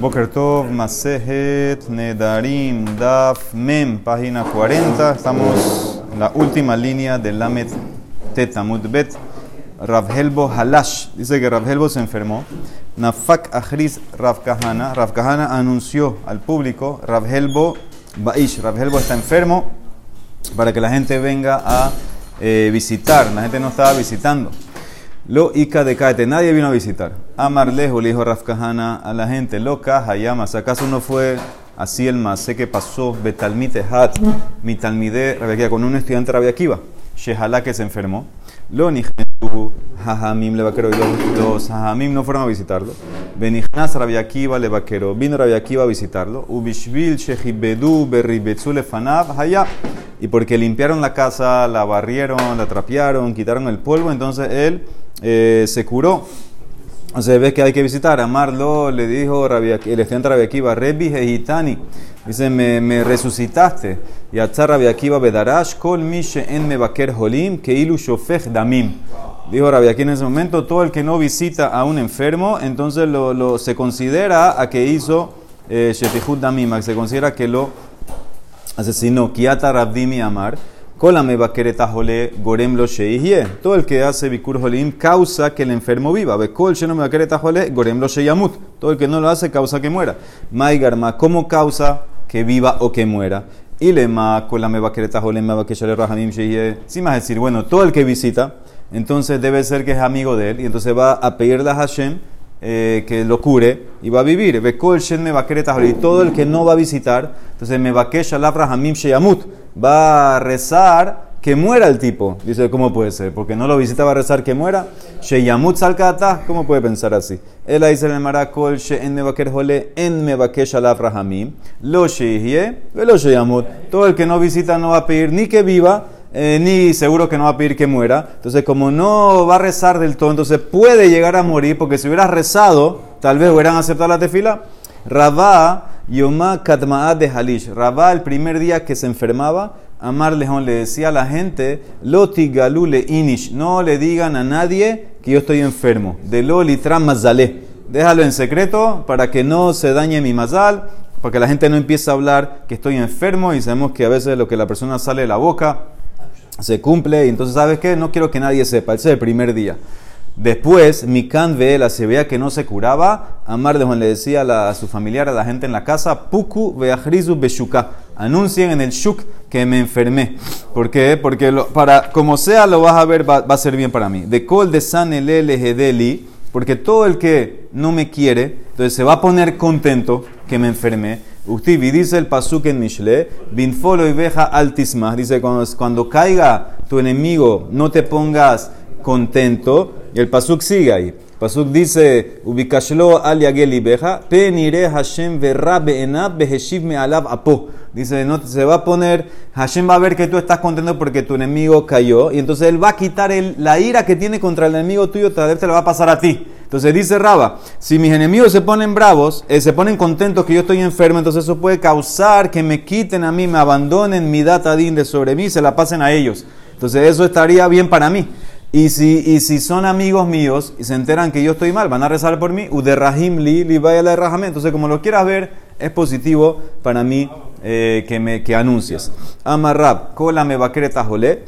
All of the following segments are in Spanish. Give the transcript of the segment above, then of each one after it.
Boker Tov, Masejet, Nedarim, Daf, Mem, página 40. Estamos en la última línea del Lamet Tetamut Bet. Ravhelbo Halash. Dice que Ravhelbo se enfermó. Nafak Ahriz Rav Kahana. Rav Kahana anunció al público. Ravhelbo Baish. Ravhelbo está enfermo para que la gente venga a eh, visitar. La gente no estaba visitando. Lo Ika de Kaete, nadie vino a visitar. Amar lejos le dijo Rafkahana a la gente, lo Hayamas, ¿acaso no fue así el más? Sé que pasó Betalmite Hat, mi talmide con un estudiante Rabia Shehala que se enfermó. Lo Nijnetu Hajamim le vaquero, los Hajamim no fueron a visitarlo. Benijnas Rabia Akiva le vaquero, vino Rabia Akiva a visitarlo. Ubishvil Shehibedu Berribetzu Lefanav Haya. Y porque limpiaron la casa, la barrieron, la trapearon, quitaron el polvo, entonces él eh, se curó. O sea, ves que hay que visitar. Amarlo le dijo el estudiante Rabbi Akiva, Rebi Hejitani. Dice, me, me resucitaste. Y a Rabbi Bedarash, Kol Mishe en Mebaker Holim, Keilu Shofech Damim. Dijo Rabbi en ese momento, todo el que no visita a un enfermo, entonces lo, lo se considera a que hizo eh, Shefihut Damim, se considera que lo asesinó. Kiata Rabdimi Amar. Colame jole gorem lo Todo el que hace bikur jolim causa que el enfermo viva. Bekol sheno me jole gorem lo sheyamut. Todo el que no lo hace causa que muera. Maigarma, ¿cómo causa que viva o que muera? Y lema colame jole me bakeshale rahamim sheyie. Si más decir, bueno, todo el que visita, entonces debe ser que es amigo de él y entonces va a pedirle a Hashem eh, que lo cure y va a vivir. Y todo el que no va a visitar, entonces me va a rezar que muera el tipo. Dice, ¿cómo puede ser? Porque no lo visita, va a rezar que muera. Sheyamut salkata, ¿cómo puede pensar así? Él dice en el marakol, en mebaker jole, en mebakesh alaf rahamim, lo lo sheyamut. Todo el que no visita no va a pedir ni que viva, eh, ni seguro que no va a pedir que muera. Entonces, como no va a rezar del todo, entonces puede llegar a morir, porque si hubiera rezado, tal vez hubieran aceptado la tefila. Rabá Yomá de Halish. Rabá, el primer día que se enfermaba, Amar Lejón le decía a la gente, Loti Galule Inish, no le digan a nadie que yo estoy enfermo. De lo litram mazale. Déjalo en secreto para que no se dañe mi mazal, para que la gente no empiece a hablar que estoy enfermo y sabemos que a veces lo que la persona sale de la boca se cumple y entonces, ¿sabes qué? No quiero que nadie sepa. Ese es el primer día. Después, Mikan Veela se veía que no se curaba. Amar de Juan le decía a, su familiar, a la gente en la casa, Puku Beahrizu Beshuka. Anuncien en el Shuk que me enfermé. ¿Por qué? Porque para, como sea lo vas a ver, va, a ser bien para mí. De Kol de San Hedeli, porque todo el que no me quiere, entonces se va a poner contento que me enfermé. Ustivi dice el pasuk en Mishle, Binfolo y veja altisma. Dice, cuando, cuando caiga tu enemigo, no te pongas contento. Y el pasuk sigue ahí. Pasuk dice, ubikashlo al yageli beja, penire Hashem verra beenab beheshiv me alab apo. Dice, no, se va a poner, Hashem va a ver que tú estás contento porque tu enemigo cayó. Y entonces él va a quitar el, la ira que tiene contra el enemigo tuyo, te la va a pasar a ti. Entonces dice Raba, si mis enemigos se ponen bravos, eh, se ponen contentos que yo estoy enfermo, entonces eso puede causar que me quiten a mí, me abandonen mi data de sobre mí, se la pasen a ellos. Entonces eso estaría bien para mí. Y si, y si son amigos míos y se enteran que yo estoy mal, van a rezar por mí. Uderrahim li, li vaya la Entonces, como lo quieras ver, es positivo para mí eh, que, me, que anuncies. Amarrab, kola me vaquereta jole.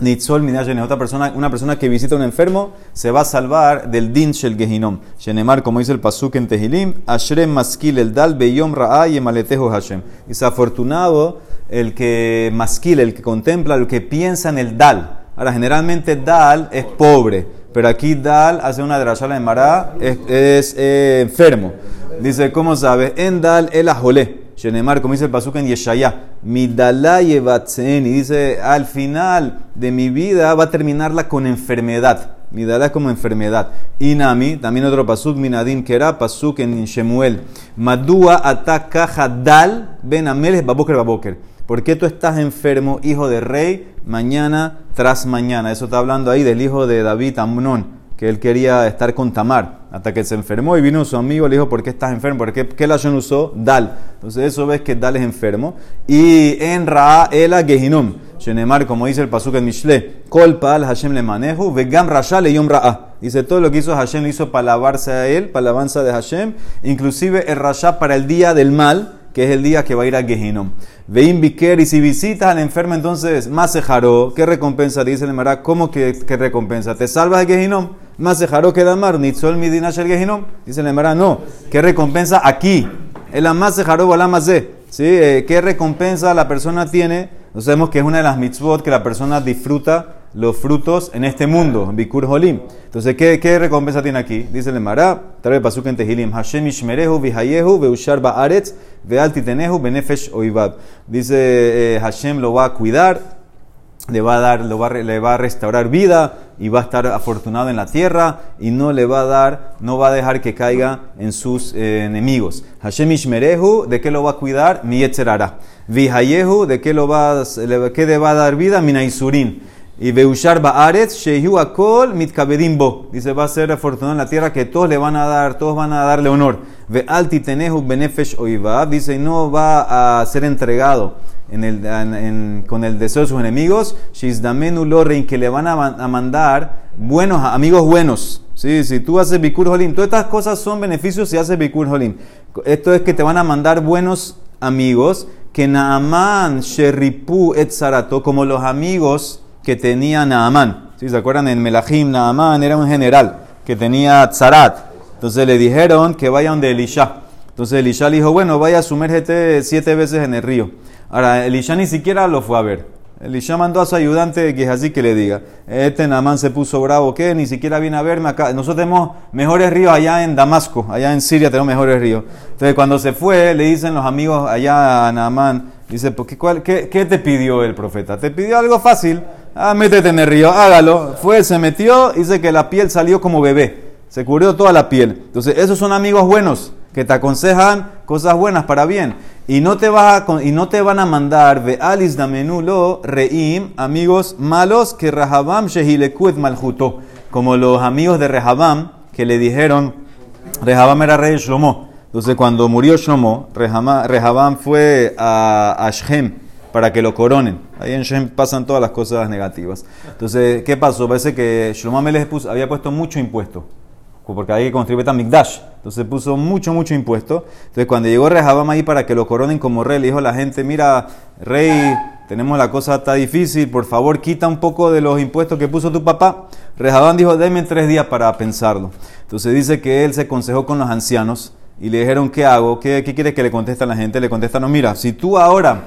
Nitzol minayen otra persona, una persona que visita a un enfermo se va a salvar del din shel gehinom. Shenemar, como dice el pasuk en Tehilim, Ashrem maskil el dal beyom ra'ay emaletejo Hashem. Dice afortunado el que maskil, el que contempla, el que piensa en el dal. Ahora, generalmente Dal es pobre, pero aquí Dal hace una drasha de Mará, es, es eh, enfermo. Dice, ¿cómo sabes? En Dal el ajolé. Shenemar, como dice el pasuk en Yeshaya, y dice, al final de mi vida va a terminarla con enfermedad. Mi es como enfermedad. Inami, también otro pasuk, minadim kera, pasuk en Shemuel. Madua ataka dal ben ameles baboker baboker. ¿Por qué tú estás enfermo, hijo de rey, mañana tras mañana? Eso está hablando ahí del hijo de David, Amnón, que él quería estar con Tamar, hasta que se enfermó y vino su amigo, le dijo, ¿por qué estás enfermo? ¿Por qué, qué la usó? Dal. Entonces eso ves que Dal es enfermo. Y en Ra, Ela, Gehinom. Shenemar, como dice el pasuk en Mishle, Kolpa al Hashem le manejo, vegam rasha le yom ra'a. Dice, todo lo que hizo Hashem lo hizo para alabarse a él, para alabanza de Hashem, inclusive el Rasha para el día del mal, que es el día que va a ir a Gehinom. Veim Biker, y si visitas al enfermo, entonces, se ¿qué recompensa? Dice el Mará, ¿cómo que, recompensa? ¿Te salvas de Gehinom? Más se jaró que damar, Nitzol Midina Shel Gehinom. Dice el Mará, no, ¿qué recompensa aquí? El más se jaró, más ¿sí? Eh, ¿Qué recompensa la persona tiene? Sabemos que es una de las mitzvot que la persona disfruta los frutos en este mundo, Bikur Holim. Entonces, ¿qué, ¿qué, recompensa tiene aquí? Dice el Mará, tal vez pasuk en Tehilim, Hashem ishmerehu vihayehu veushar ba'aretz ve'al titenehu benefesh oibab. Dice, eh, Hashem lo va a cuidar, le va a dar, lo va, le va a restaurar vida y va a estar afortunado en la tierra y no le va a dar, no va a dejar que caiga en sus eh, enemigos. Hashem ishmerehu, ¿de qué lo va a cuidar? Mi. Vihayehu, ¿de qué lo va, qué le va a dar vida? Minaisurin. Y Beushar Baaretz, Shehu Akol Mitkabedimbo. Dice, va a ser afortunado en la tierra que todos le van a dar, todos van a darle honor. Ve Alti Tenehu Benefesh Oivab. Dice, no va a ser entregado en el, con el deseo de sus enemigos. Shizdamenu Lorein, que le van a, mandar buenos, amigos buenos. Sí, si tú haces Bikur Holim, todas estas cosas son beneficios si haces Bikur Holim. Esto es que te van a mandar buenos amigos. Que Naaman, Sheripu, Etzarato, como los amigos que tenía Naamán. si ¿Se acuerdan? En Melahim, Naamán era un general que tenía Tzarat. Entonces le dijeron que vaya donde Elisha. Entonces Elisha le dijo, bueno, vaya, sumérgete siete veces en el río. Ahora, Elisha ni siquiera lo fue a ver. Elisha mandó a su ayudante que así que le diga, este Naamán se puso bravo, ¿qué? Ni siquiera viene a verme acá. Nosotros tenemos mejores ríos allá en Damasco, allá en Siria tenemos mejores ríos. Entonces cuando se fue, le dicen los amigos allá a Naamán, dice, ¿qué, qué, ¿qué te pidió el profeta? Te pidió algo fácil. Ah, métete en el río, hágalo. Fue, se metió, dice que la piel salió como bebé. Se cubrió toda la piel. Entonces, esos son amigos buenos que te aconsejan cosas buenas para bien. Y no te, va y no te van a mandar alis damenulo reim, amigos malos que Rahabam shehilekuet maljuto. Como los amigos de Rehabam que le dijeron, Rehabam era rey de Shlomo. Entonces, cuando murió Shlomo, Rehabam fue a, a para que lo coronen. Ahí en Shem pasan todas las cosas negativas. Entonces, ¿qué pasó? Parece que Shlomo Melech había puesto mucho impuesto. Porque hay que construir Betamikdash. Entonces puso mucho, mucho impuesto. Entonces, cuando llegó Rehabam ahí para que lo coronen como rey, le dijo a la gente: Mira, rey, tenemos la cosa está difícil, por favor, quita un poco de los impuestos que puso tu papá. Rehabam dijo: Deme tres días para pensarlo. Entonces, dice que él se consejó con los ancianos y le dijeron, ¿qué hago? ¿Qué, qué quiere que le conteste a la gente? Le contestan, no, mira, si tú ahora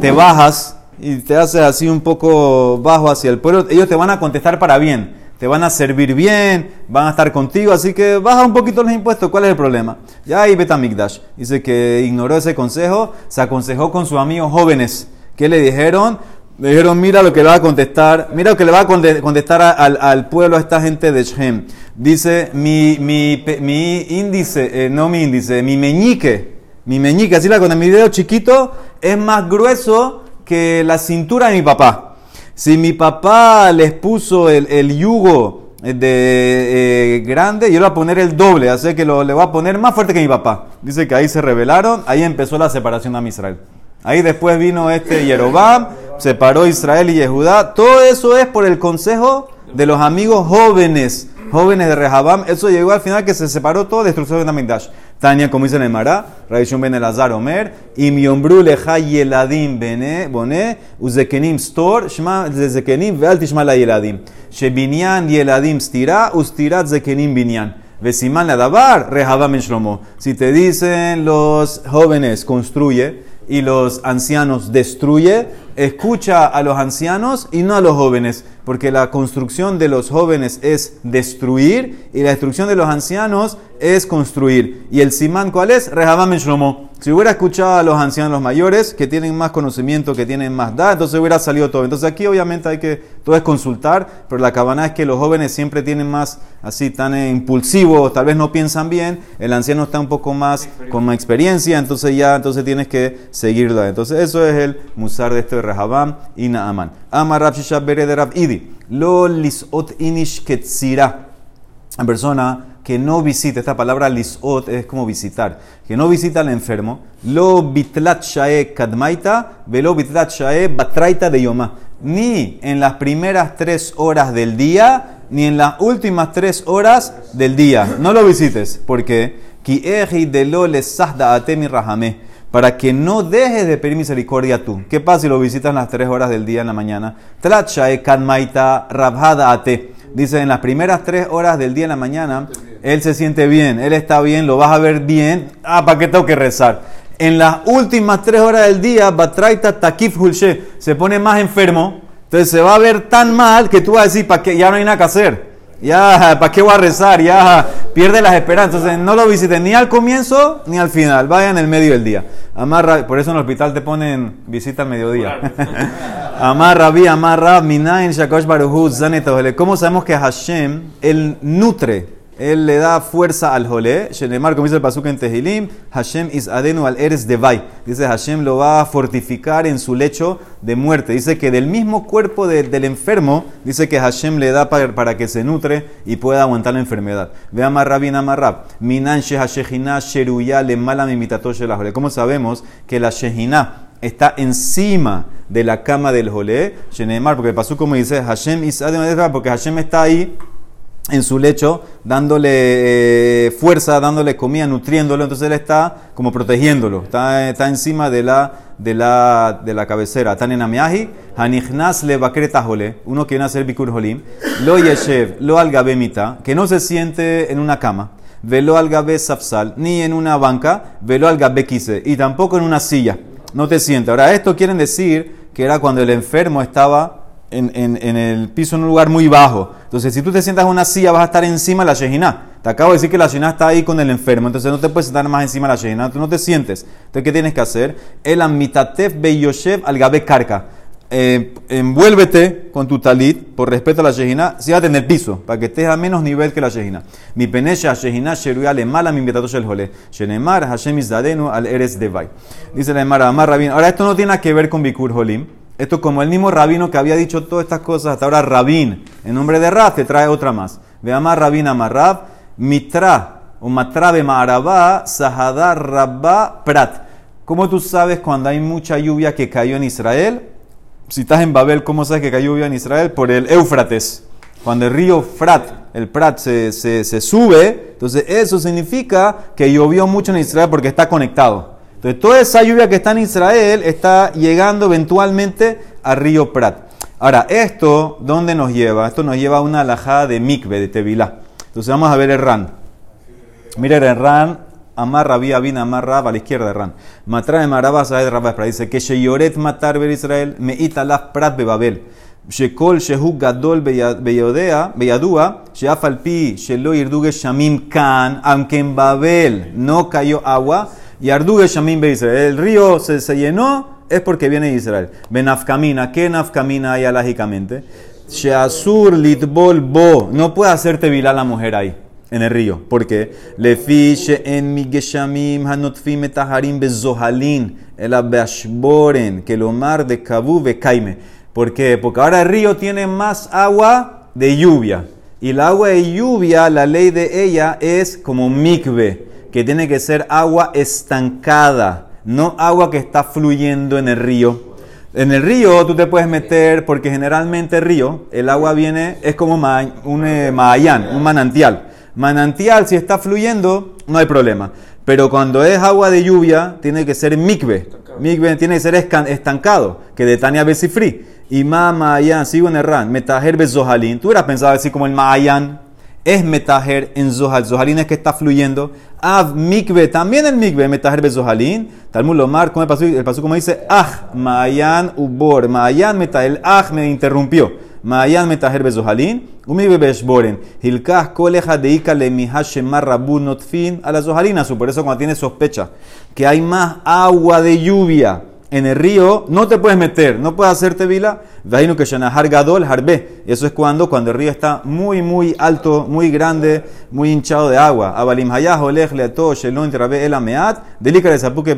te bajas y te haces así un poco bajo hacia el pueblo, ellos te van a contestar para bien, te van a servir bien, van a estar contigo, así que baja un poquito los impuestos, ¿cuál es el problema? Ya ahí Betamigdash dice que ignoró ese consejo, se aconsejó con sus amigos jóvenes, que le dijeron, dijeron, mira lo que le va a contestar, mira lo que le va a contestar al, al pueblo, a esta gente de Shem. Dice, mi, mi, mi índice, eh, no mi índice, mi meñique, mi meñique, así la con mi dedo chiquito, es más grueso que la cintura de mi papá. Si mi papá les puso el, el yugo de eh, grande, yo le voy a poner el doble, así que lo, le voy a poner más fuerte que mi papá. Dice que ahí se rebelaron, ahí empezó la separación de Israel. Ahí después vino este Yerobam, separó Israel y Yehudá. Todo eso es por el consejo de los amigos jóvenes jóvenes de Rehabam, eso llegó al final que se separó todo, destrucción de Namidash. Tania, como dice en el Mará, Raishon ben Elazar Omer, Im yombru lecha yeladim bene, bone, uzekenim stor, shma zekenim veal tishma la yeladim. Shebinyan yeladim stira, ustirat zekenim binyan. Vesiman la dabar, Rehabam en Shlomo. Si te dicen los jóvenes, construye, y los ancianos, destruye, escucha a los ancianos y no a los jóvenes porque la construcción de los jóvenes es destruir y la destrucción de los ancianos es construir. ¿Y el simán cuál es? Rehabam en Shlomo. Si hubiera escuchado a los ancianos, los mayores, que tienen más conocimiento, que tienen más edad, entonces hubiera salido todo. Entonces aquí obviamente hay que, todo es consultar, pero la cabana es que los jóvenes siempre tienen más, así, tan impulsivos, tal vez no piensan bien, el anciano está un poco más, con más experiencia, entonces ya, entonces tienes que seguirlo. Entonces eso es el musar de este de y Naaman. Amar Rab de Rab Idi. Lo lisot inish ketzira. La persona que no visita, esta palabra lisot es como visitar, que no visita al enfermo, lo bitlat shae kadmaita, velo bitlat shae batraita de yoma. Ni en las primeras tres horas del día, ni en las últimas tres horas del día. No lo visites. ¿Por qué? de lo rahame para que no dejes de pedir misericordia tú. ¿Qué pasa si lo visitas las tres horas del día en la mañana? Tlachae kanmaita rabhada ate. Dice, en las primeras tres horas del día en la mañana, él se siente bien, él está bien, lo vas a ver bien. Ah, ¿para qué tengo que rezar? En las últimas tres horas del día, Batraita Takif Hulshe se pone más enfermo. Entonces se va a ver tan mal que tú vas a decir, ¿para qué? Ya no hay nada que hacer. Ya, ¿para qué voy a rezar? Ya pierde las esperanzas. Entonces, no lo visiten ni al comienzo ni al final. Vayan en el medio del día. Amarra, por eso en el hospital te ponen visita al mediodía. amarra, vi, amarra, minain, shakosh baruhu, ¿Cómo sabemos que Hashem, él nutre él le da fuerza al jolé. Shenemar, como dice el pasuk en Tehilim, Hashem is adenu al eres devai. Dice Hashem lo va a fortificar en su lecho de muerte. Dice que del mismo cuerpo del enfermo, dice que Hashem le da para, que se nutre y pueda aguantar la enfermedad. Ve amarrab bien amarrab. Minan shehashehina sheruya le mala jolé. ¿Cómo sabemos que la shehina está encima de la cama del jolé? Shenemar, porque el pasuk como dice, Hashem is adenu porque Hashem está ahí en su lecho, dándole eh, fuerza, dándole comida, nutriéndolo, entonces él está como protegiéndolo, está, está encima de la, de la, de la cabecera. Tan en Amiaji, Hanichnas le jole, uno que viene a hacer Bikur Holim, lo yeshev, lo algabemita, que no se siente en una cama, velo algabe safsal, ni en una banca, velo algabe kise, y tampoco en una silla, no te siente. Ahora, esto quieren decir que era cuando el enfermo estaba en, el piso en un lugar muy bajo. Entonces, si tú te sientas en una silla, vas a estar encima de la Shejina. Te acabo de decir que la Shejina está ahí con el enfermo, entonces no te puedes sentar más encima de la Shejina, tú no te sientes. Entonces, ¿qué tienes que hacer? El amitatef beyoshev al gabe karka. Eh, envuélvete con tu talit por respeto a la Shejina, sígate en el piso, para que estés a menos nivel que la Shejina. Mi penesha Shejina sheruya le mala mi invitato shel jole. Shenemar Hashem izdadenu al eres devai. Dice la Emara, Amar Rabin. Ahora, esto no tiene nada que ver con Bikur Holim. Esto como el mismo rabino que había dicho todas estas cosas, hasta ahora rabín, en nombre de Rab, te trae otra más. Veamos rabín amarrab, mitra, o matrabe ma'arabá, sahadar rabba prat. ¿Cómo tú sabes cuando hay mucha lluvia que cayó en Israel? Si estás en Babel, ¿cómo sabes que cayó lluvia en Israel? Por el Éufrates. Cuando el río Frat, el Prat, se, se, se sube, entonces eso significa que llovió mucho en Israel porque está conectado. Entonces, toda esa lluvia que está en Israel está llegando eventualmente a río Prat. Ahora, esto, ¿dónde nos lleva? Esto nos lleva a una alajada de mikve, de Tevilá. Entonces, vamos a ver el Ran. Miren el Ran, amarra vía vina amarra a la izquierda de Ran. Matra de maraba saed rabba Dice que sheyoret matar ver Israel me italaf prat bebabel. שכל שהוא גדול ביודע, בידוע, שאף על פי שלא ירדו gesh'amim כאן, aunque en Babel no cayó agua, y Arduge Shamim be Israel. El río se, se, llenó, es porque viene Israel. Benafkamina, ¿qué nafkamina hay alágicamente? Sheasur litbol bo. No puede hacerte vilar la mujer ahí, en el río. ¿Por qué? Lefiche en mi geshamim hanotfim etaharim bezohalin. El abeashboren, que lo mar de Kabu kaime. ¿Por qué? Porque ahora el río tiene más agua de lluvia. Y el agua de lluvia, la ley de ella es como mikve que tiene que ser agua estancada, no agua que está fluyendo en el río. En el río tú te puedes meter, porque generalmente el río, el agua viene, es como un eh, un manantial. Manantial, si está fluyendo, no hay problema. Pero cuando es agua de lluvia, tiene que ser mikve. Mikve tiene que ser estancado, que de Tania Besifri. Y ma Mayan, sigo en el ran, metajer bezohalin. Tú hubieras pensado así como el Mayan, es metajer en Zohal. Zohalin es que está fluyendo. Av mikve, también el mikve, metajer be Zohalin. Talmud Lomar, como el paso, el paso como dice, ah, Mayan ubor. Mayan meta, el ah me interrumpió. Mayan metajer be Zohalin. Umikve beshboren. Hilkah koleja deika le mihashemar rabu notfin a la Zohalina. Por eso cuando tienes sospecha que hay más agua de lluvia en el río no te puedes meter, no puedes hacerte vila. Vajino que Shanahar Gadol Harbe. Eso es cuando, cuando el río está muy, muy alto, muy grande, muy hinchado de agua. Abalim Hayah, Olech, Leato, Shelon, Terabe, El Ameat, Delika de Zapuke,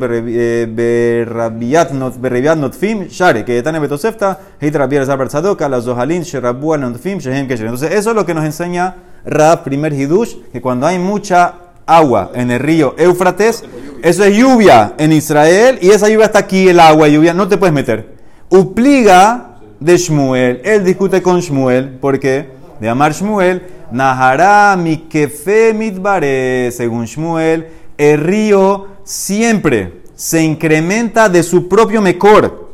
Berrabiat, Notfim, Share, que Tane Betosefta, Heitrabier Zabar Zadoka, la Zohalin, Sherabua, Notfim, Shehem. Entonces, eso es lo que nos enseña Rab, primer Hidush, que cuando hay mucha agua en el río Éufrates, eso es lluvia en Israel y esa lluvia está aquí, el agua, lluvia, no te puedes meter. Upliga de Shmuel, él discute con Shmuel, ¿por qué? de Amar Shmuel, Nahara mi kefe mitbare, según Shmuel, el río siempre se incrementa de su propio mejor.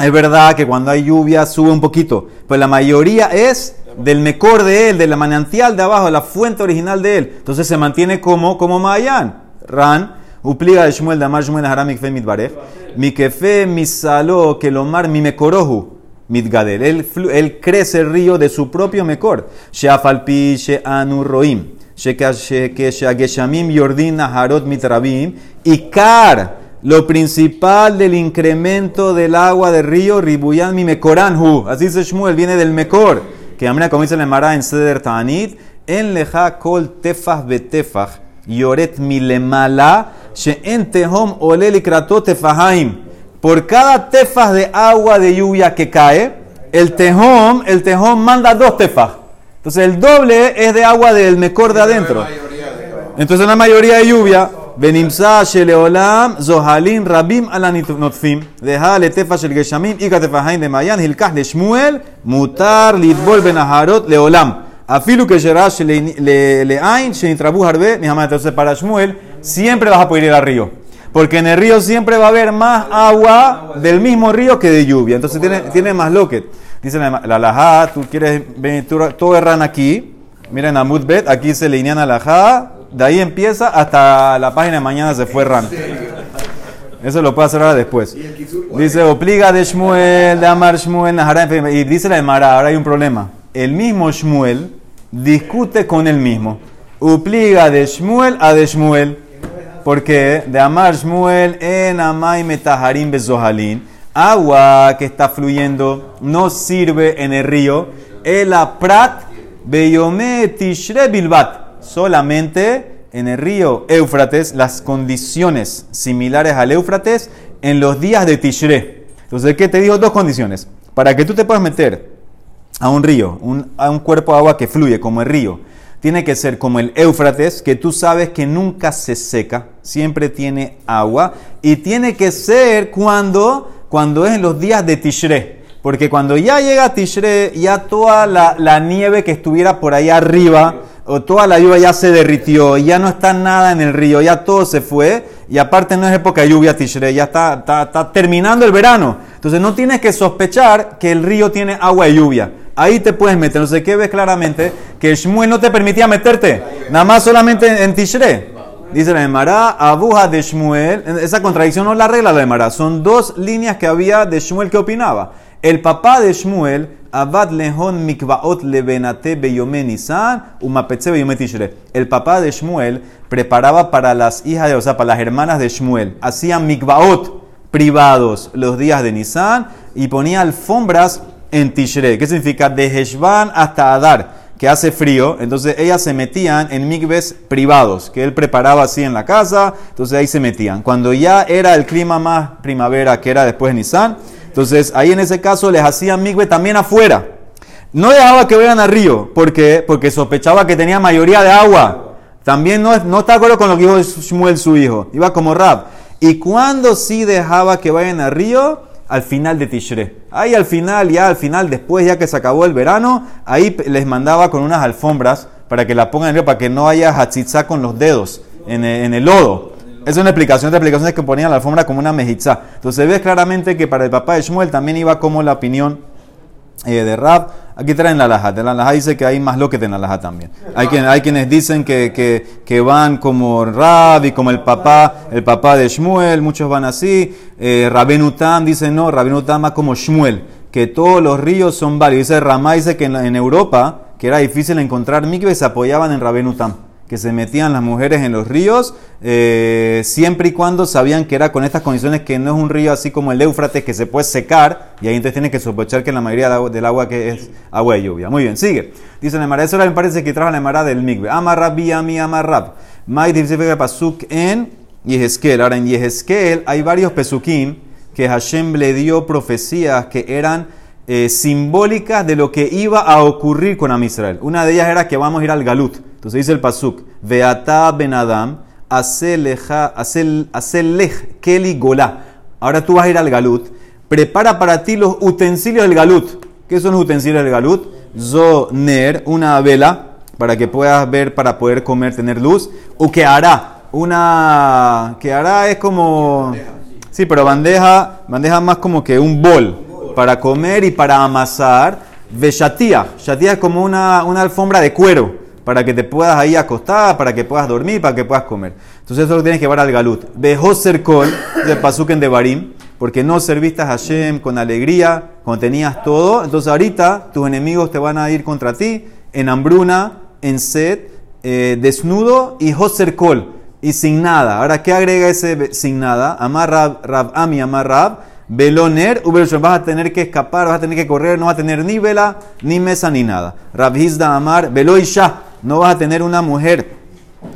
Es verdad que cuando hay lluvia sube un poquito, pero la mayoría es del mejor de él, de la manantial de abajo, de la fuente original de él. Entonces se mantiene como, como Mayan. Ran, upliga de Shmuel de Amar Shmuel Haram Mikfe Mitbaref. Mi kefe misalo que lomar mi mekorohu mitgadel. Él, él crece el río de su propio mekor. Sheafalpi she'anu roim. She'ageshamim yordin naharot mitrabim. Y kar lo principal del incremento del agua del río, ribuyan mi mekoranhu. Así dice Shmuel, viene del mekor. Que Amina comienza la Mara en Seder Tanit. En leja kol tefach betefach. Yoret milemala. She'en tehom olel ikratot tefahaim. Por cada tefas de agua de lluvia que cae, el tejón, el tejón manda dos tefas. Entonces el doble es de agua del mejor de adentro. Entonces la mayoría de lluvia, Zohalin, Rabim Alanotfim, Deja le tefa shel Geshamim, Ika tefahain de Mayan, Hilkah de Shmuel, Mutar, Litbol Benaharot, Leolam. Afilu que Sherash Leain, Shenitrabu Harbe, Entonces para Shmuel, siempre vas a poder ir al río. Porque en el río siempre va a haber más agua del mismo río que de lluvia. Entonces tiene, tiene más loquet. Dice la, la tú quieres venir, todo erran aquí. Miren a Mudbet, aquí se linean a la De ahí empieza hasta la página de mañana se fue ran. Eso lo puedo hacer ahora después. Dice, obliga de Shmuel, de Amar Shmuel, Y dice la de Mara, ahora hay un problema. El mismo Shmuel discute con el mismo. Obliga de Shmuel a de Shmuel. Porque de Amar Shmuel en Amay Metaharim Bezohalin, agua que está fluyendo no sirve en el río, el Prat Beyome Tishre Bilbat, solamente en el río Éufrates, las condiciones similares al Éufrates en los días de Tishre. Entonces, ¿qué te digo? Dos condiciones. Para que tú te puedas meter a un río, a un cuerpo de agua que fluye como el río, tiene que ser como el Éufrates, que tú sabes que nunca se seca, siempre tiene agua, y tiene que ser cuando, cuando es en los días de Tishre, porque cuando ya llega Tishre, ya toda la, nieve que estuviera por ahí arriba, o toda la lluvia ya se derritió, ya no está nada en el río, ya todo se fue, y aparte no es época de lluvia Tishre, ya está, terminando el verano. Entonces no tienes que sospechar que el río tiene agua de lluvia ahí te puedes meter. Sé qué ves claramente que Shmuel no te permitía meterte, nada más solamente en Tishre. Dice la Emara, abuja de Shmuel. Esa contradicción no la arregla la Emara. Son dos líneas que había de Shmuel que opinaba. El papá de Shmuel, Abad Lehon Mikvaot Lebenate Beyome Nisan, Umapetze Beyome Tishre. El papá de Shmuel preparaba para las hijas de, o sea, para las hermanas de Shmuel. Hacían Mikvaot privados los días de Nisan y ponía alfombras en Tishre. ¿Qué significa? De Heshvan hasta Adar, hace frío. Entonces ellas se metían en migves privados, que él preparaba así en la casa. Entonces ahí se metían. Cuando ya era el clima más primavera, que era después de Nisan, entonces ahí en ese caso les hacían migbe también afuera. No dejaba que vayan al río, porque porque sospechaba que tenía mayoría de agua. También no, no está de acuerdo con lo que dijo Shmuel, su hijo. Iba como Rab. Y cuando sí dejaba que vayan al río, al final de Tishre. Ahí al final, ya al final, después ya que se acabó el verano, ahí les mandaba con unas alfombras para que la pongan en el para que no haya hachitzá con los dedos en el, lodo. Es una explicación. de explicación es que ponían la alfombra como una mejizá. Entonces ves claramente que para el papá de Shmuel también iba como la opinión eh, de Rab. Aquí traen la laja. La laja dice que hay más lo que en la laja también. Hay, quien, hay quienes dicen que, que, que, van como Rab y como el papá, el papá de Shmuel. Muchos van así. Eh, Rabenutam dice no, Rabenutam va como Shmuel. Que todos los ríos son válidos. Dice Ramá dice que en, Europa, que era difícil encontrar mikve, se apoyaban en Rabenutam que se metían las mujeres en los ríos, eh, siempre y cuando sabían que era con estas condiciones que no es un río así como el Éufrates que se puede secar, y ahí entonces tienen que sospechar que la mayoría del agua que es agua de lluvia. Muy bien, sigue. Dice la Emara, eso me parece que trajo la Emara del Migbe. Amarrab, mi amarrab. Dice pasuk en Yehezkel. Ahora en Yehezkel hay varios pesukim que Hashem le dio profecías que eran eh, simbólicas de lo que iba a ocurrir con Am Una de ellas era que vamos a ir al Galut. Entonces dice el pasuk, Veata ben Adam, lej keli golá. Ahora tú vas a ir al galut, prepara para ti los utensilios del galut. ¿Qué son los utensilios del galut? zoner, una vela, para que puedas ver, para poder comer, tener luz. O que hará, una, que hará es como, sí, pero bandeja, bandeja más como que un bol, para comer y para amasar. Veshatía, shatía es como una, una alfombra de cuero para que te puedas ahí acostar, para que puedas dormir, para que puedas comer. Entonces eso lo tienes que llevar al galut. Dejó ser kol, de pasuken de barim, porque no serviste a Hashem con alegría, cuando tenías todo. Entonces ahorita tus enemigos te van a ir contra ti en hambruna, en sed, eh, desnudo y hoser kol, y sin nada. Ahora, ¿qué agrega ese sin nada? Amar rab, rab ami, amar rab. Beloner, vas a tener que escapar, vas a tener que correr, no vas a tener ni vela, ni mesa, ni nada. Rabhizda amar, y no vas a tener una mujer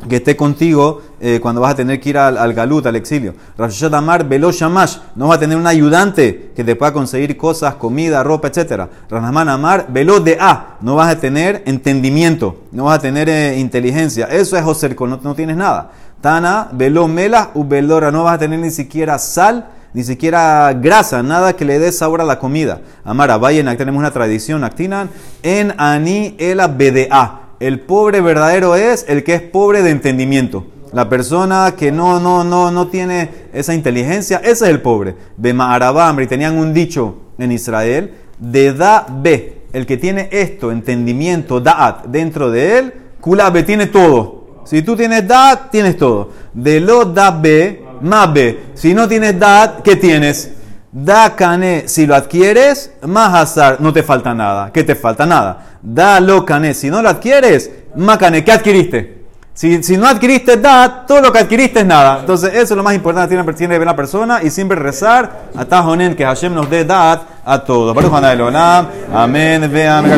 que esté contigo eh, cuando vas a tener que ir al, galut, al exilio. Rashad Amar Velo Shamash, no vas a tener un ayudante que te pueda conseguir cosas, comida, ropa, etc. Ranamán Amar Velo de A, no vas a tener entendimiento, no vas a tener eh, inteligencia. Eso es José, no, tienes nada. Tana Velo Mela u Velora, no vas a tener ni siquiera sal ni siquiera grasa, nada que le dé sabor a la comida. Amara, vayan, tenemos una tradición, actinan en ani el BDA. El pobre verdadero es el que es pobre de entendimiento. La persona que no, no, no, no tiene esa inteligencia, ese es el pobre. Bema y tenían un dicho en Israel, de da be, el que tiene esto, entendimiento, da'at, dentro de él, kulabe, tiene todo. Si tú tienes da'at, tienes todo. De lo da be, be. Si no tienes da'at, ¿qué tienes? Da cane, si lo adquieres, mahazar, no te falta nada. ¿Qué te falta? Nada. Da lo cane, si no lo adquieres, macane, ¿qué adquiriste? Si, si, no adquiriste da, todo lo que adquiriste es nada. Entonces, eso es lo más importante que tiene que ver la persona y siempre rezar a Tajonen que Hashem nos dé dad a todos. Amén. Vean.